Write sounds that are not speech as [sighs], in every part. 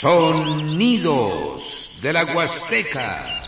Sonidos de la Huasteca.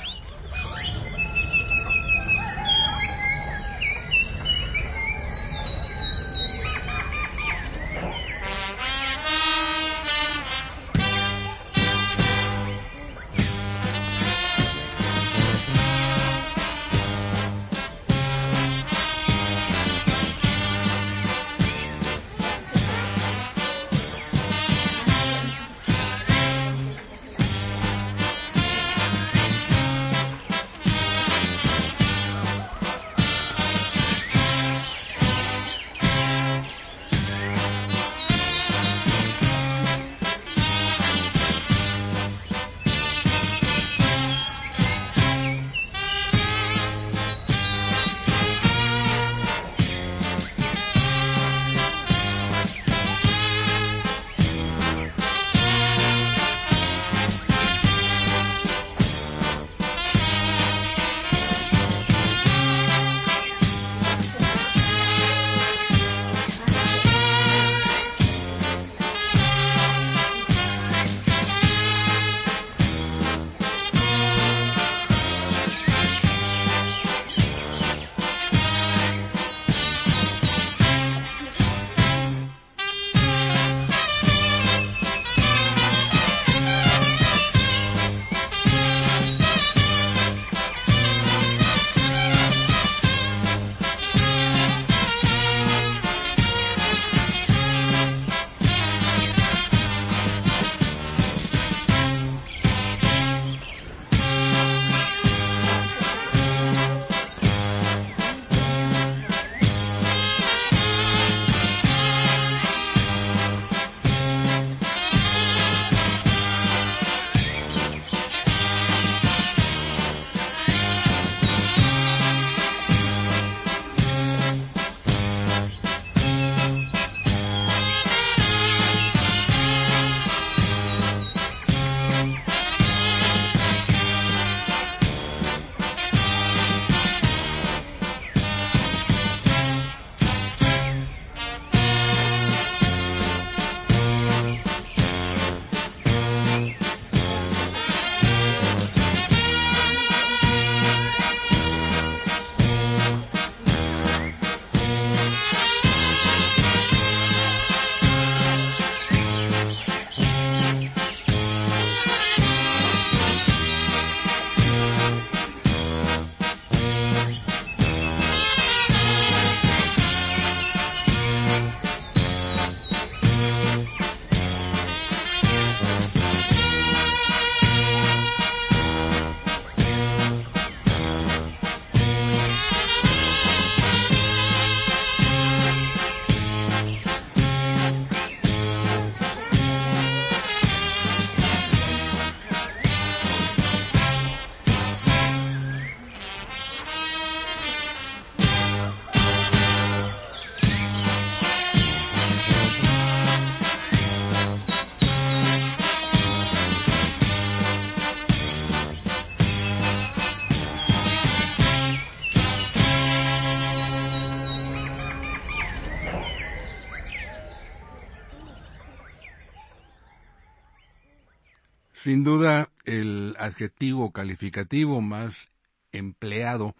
Sin duda, el adjetivo calificativo más empleado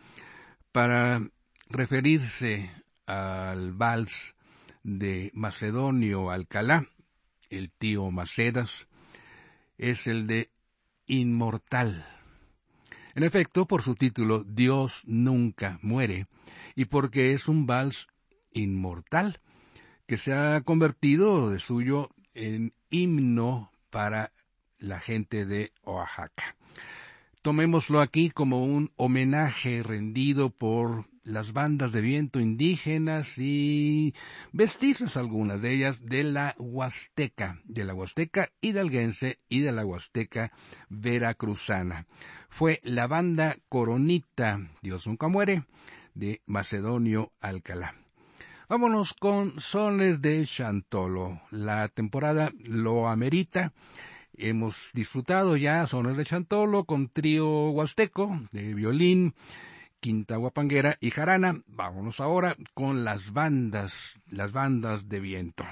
para referirse al vals de Macedonio Alcalá, el tío Macedas, es el de inmortal. En efecto, por su título Dios nunca muere, y porque es un vals inmortal, que se ha convertido de suyo en himno para la gente de Oaxaca. Tomémoslo aquí como un homenaje rendido por las bandas de viento indígenas y vestizas algunas de ellas de la Huasteca, de la Huasteca hidalguense y de la Huasteca veracruzana. Fue la banda Coronita, Dios nunca muere, de Macedonio Alcalá. Vámonos con Sones de Chantolo. La temporada lo amerita hemos disfrutado ya sones de Chantolo con trío huasteco de violín, quinta guapanguera y jarana. Vámonos ahora con las bandas, las bandas de viento.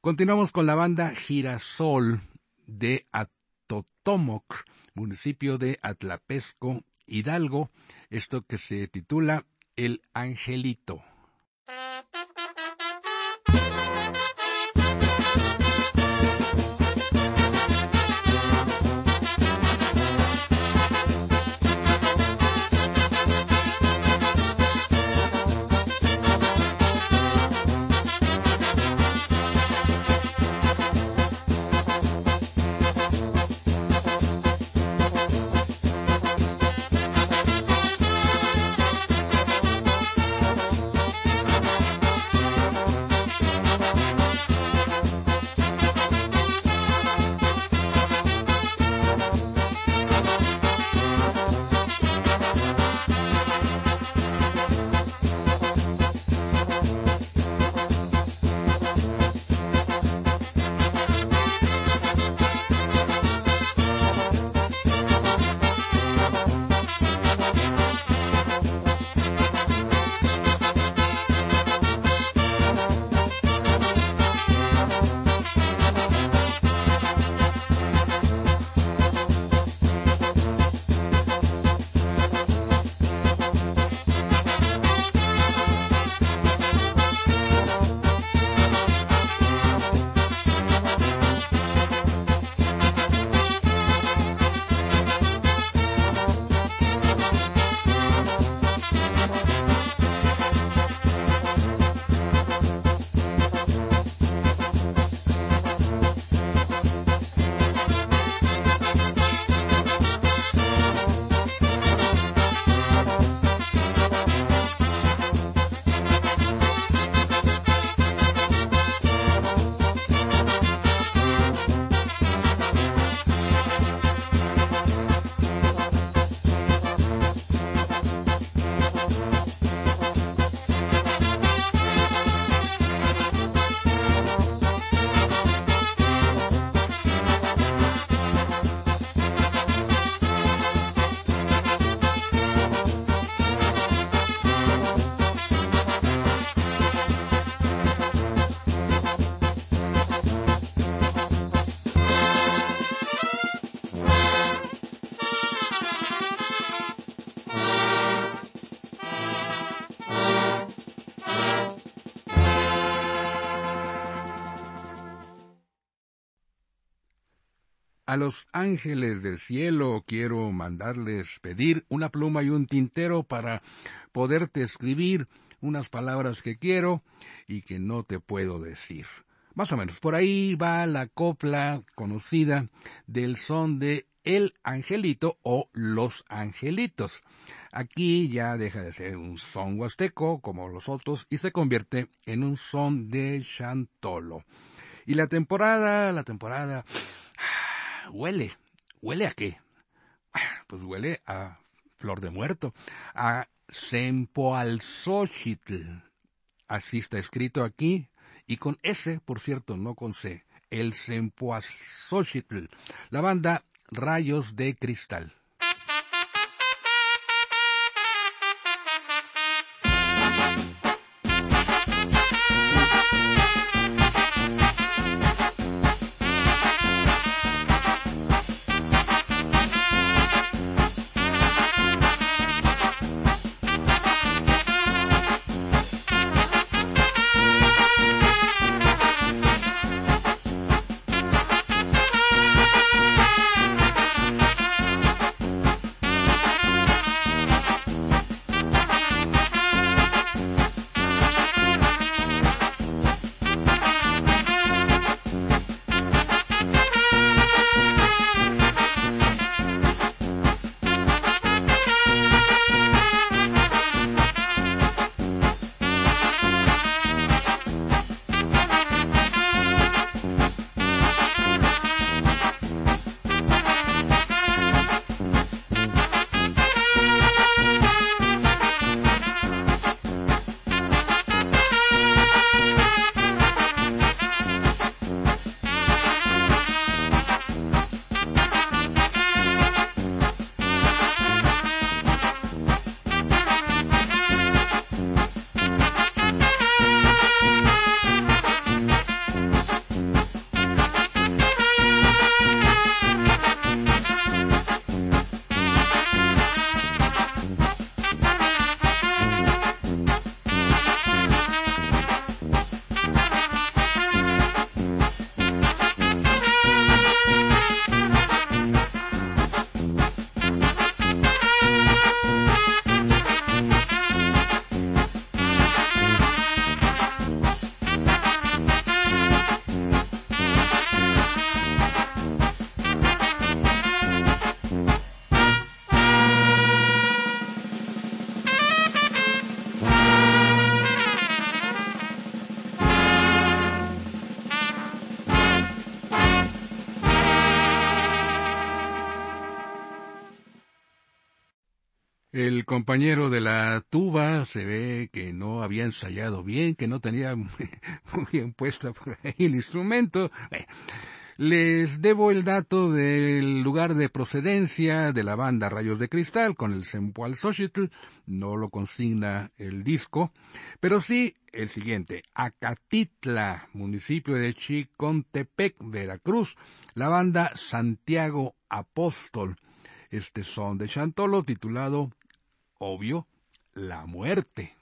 Continuamos con la banda Girasol de Atotomoc, municipio de Atlapesco, Hidalgo, esto que se titula El Angelito. Ángeles del cielo quiero mandarles pedir una pluma y un tintero para poderte escribir unas palabras que quiero y que no te puedo decir. Más o menos, por ahí va la copla conocida del son de El Angelito o Los Angelitos. Aquí ya deja de ser un son huasteco como los otros y se convierte en un son de chantolo. Y la temporada, la temporada huele, huele a qué? [sighs] Pues huele a flor de muerto, a Sempoalzóchitl. Así está escrito aquí, y con S, por cierto, no con C. El Sempoalzóchitl. La banda Rayos de Cristal. El compañero de la tuba se ve que no había ensayado bien, que no tenía [laughs] muy bien puesta por ahí el instrumento. Les debo el dato del lugar de procedencia de la banda Rayos de Cristal con el Sempoal Xochitl. No lo consigna el disco, pero sí el siguiente. Acatitla, municipio de Chicontepec, Veracruz. La banda Santiago Apóstol. Este son de Chantolo titulado, obvio, La Muerte.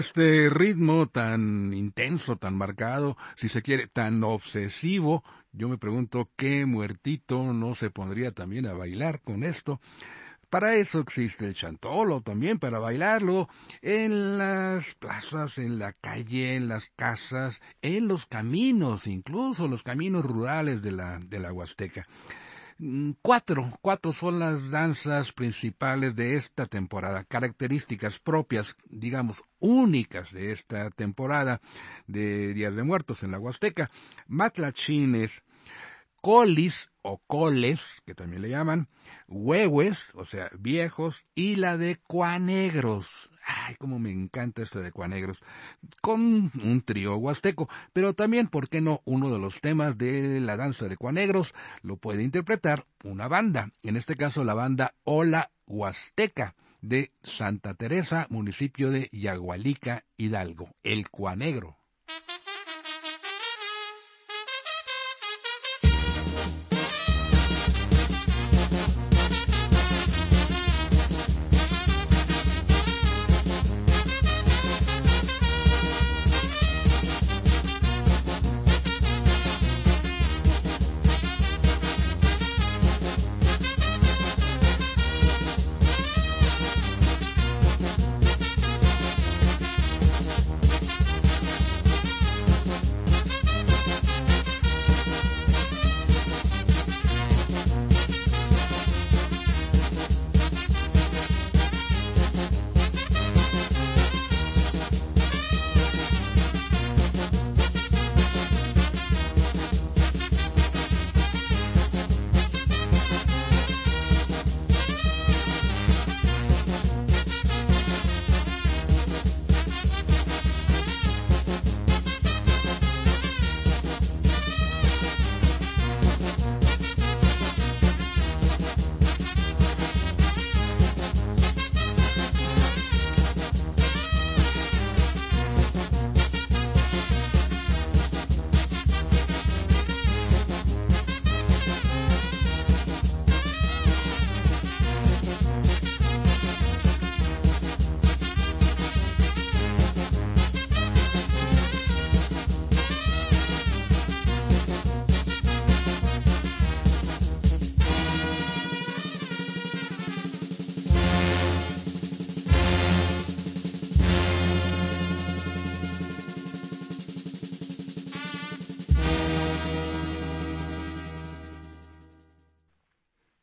Este ritmo tan intenso, tan marcado, si se quiere, tan obsesivo, yo me pregunto qué muertito no se pondría también a bailar con esto. Para eso existe el chantolo también, para bailarlo en las plazas, en la calle, en las casas, en los caminos, incluso los caminos rurales de la, de la Huasteca. Mm, cuatro, cuatro son las danzas principales de esta temporada, características propias, digamos, únicas de esta temporada de Días de Muertos en la Huasteca. Matlachines, colis o coles, que también le llaman, huehues, o sea, viejos, y la de cuanegros. Ay, cómo me encanta esta de cuanegros. Con un trío huasteco, pero también, ¿por qué no? Uno de los temas de la danza de cuanegros lo puede interpretar una banda, en este caso la banda Ola Huasteca de Santa Teresa, municipio de Yagualica, Hidalgo, el cuanegro.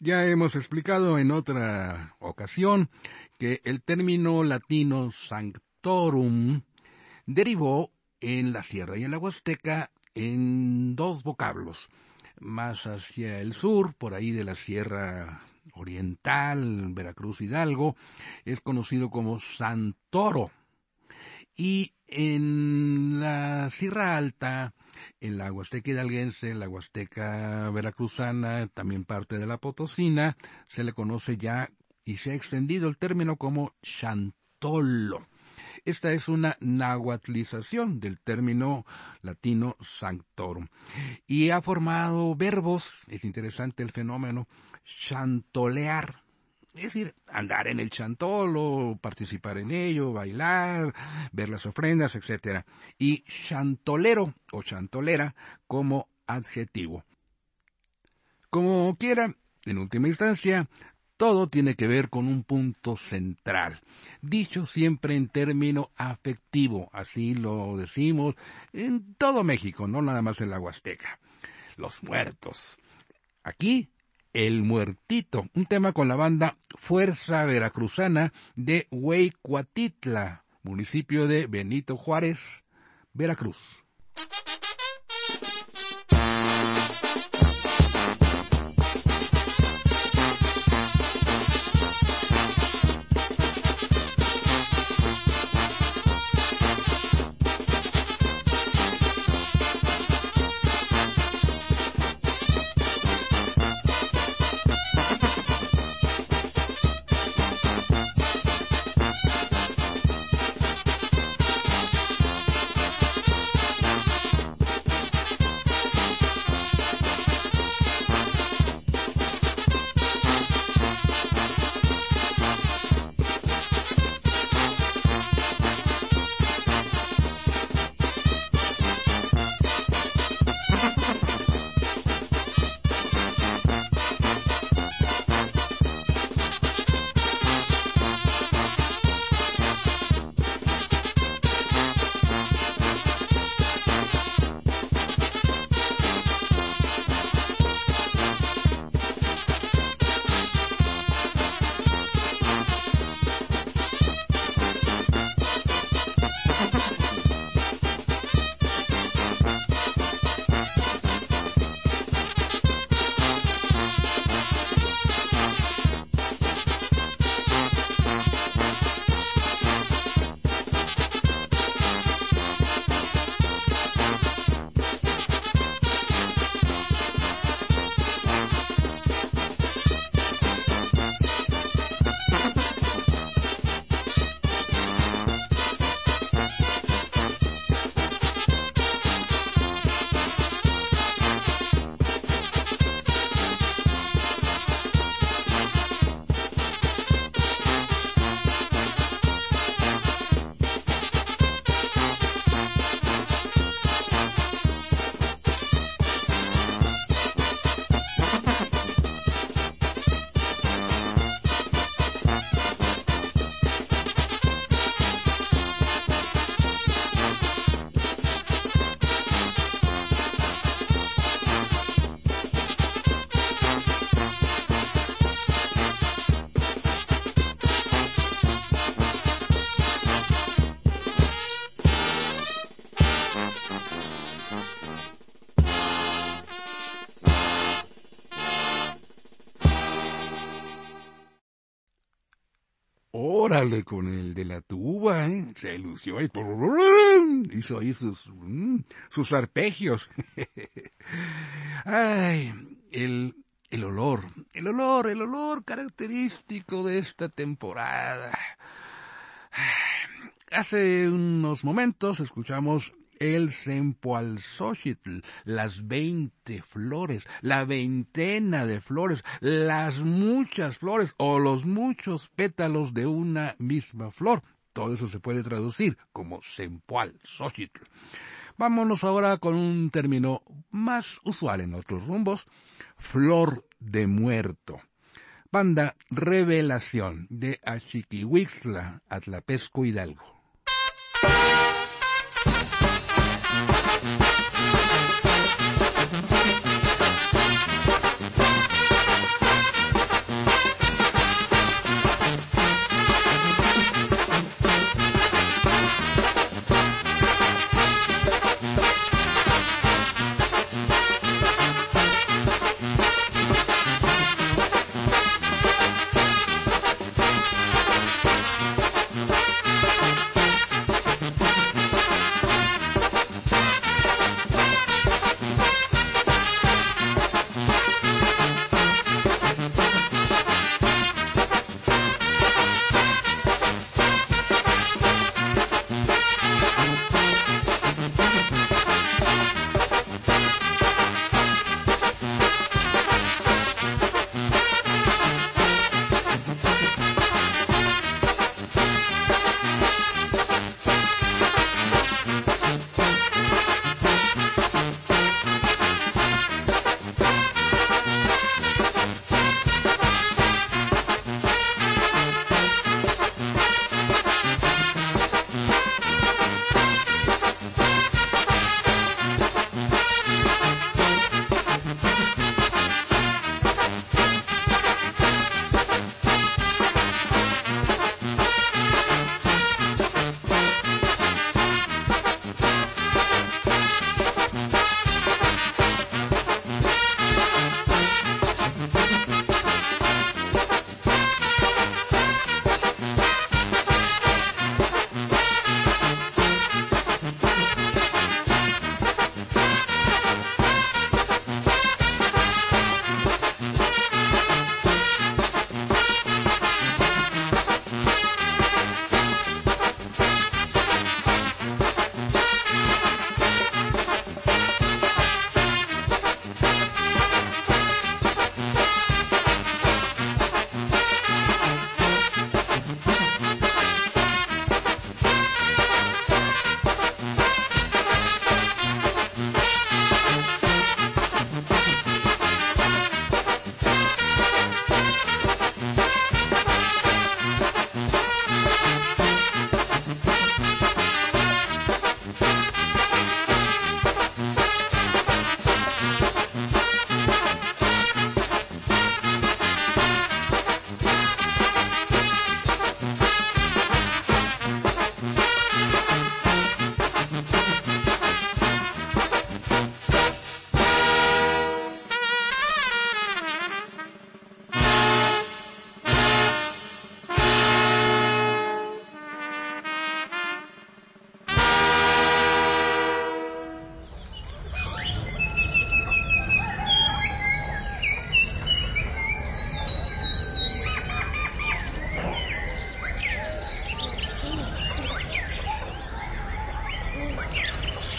Ya hemos explicado en otra ocasión que el término latino sanctorum derivó en la sierra y en la huasteca en dos vocablos. Más hacia el sur, por ahí de la sierra oriental, Veracruz Hidalgo, es conocido como Santoro. Y en la Sierra Alta, en la Huasteca Hidalguense, la Huasteca Veracruzana, también parte de la Potosina, se le conoce ya y se ha extendido el término como chantolo. Esta es una nahuatlización del término latino sanctorum y ha formado verbos, es interesante el fenómeno, chantolear, es decir, andar en el chantolo, participar en ello, bailar, ver las ofrendas, etc. Y chantolero o chantolera como adjetivo. Como quiera, en última instancia, todo tiene que ver con un punto central, dicho siempre en término afectivo, así lo decimos en todo México, no nada más en la Huasteca. Los muertos. Aquí el Muertito, un tema con la banda Fuerza Veracruzana de Hueycuatitla, municipio de Benito Juárez, Veracruz. Con el de la tuba, ¿eh? Se lució y hizo ahí sus, mm, sus arpegios. [laughs] Ay, el, el olor, el olor, el olor característico de esta temporada. Hace unos momentos escuchamos el Sempoalzóchitl, las veinte flores, la veintena de flores, las muchas flores o los muchos pétalos de una misma flor. Todo eso se puede traducir como Sempoalzóchitl. Vámonos ahora con un término más usual en otros rumbos, flor de muerto. Banda Revelación de Achiquihuixla, Atlapesco Hidalgo.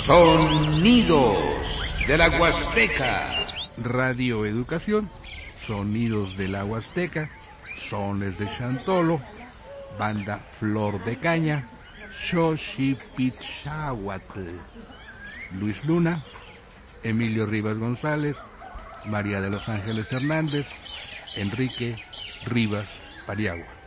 Sonidos de la Huasteca. Radio Educación, Sonidos de la Huasteca, Sones de Chantolo, Banda Flor de Caña, Xochipichahuatl, Luis Luna, Emilio Rivas González, María de los Ángeles Hernández, Enrique Rivas Pariagua.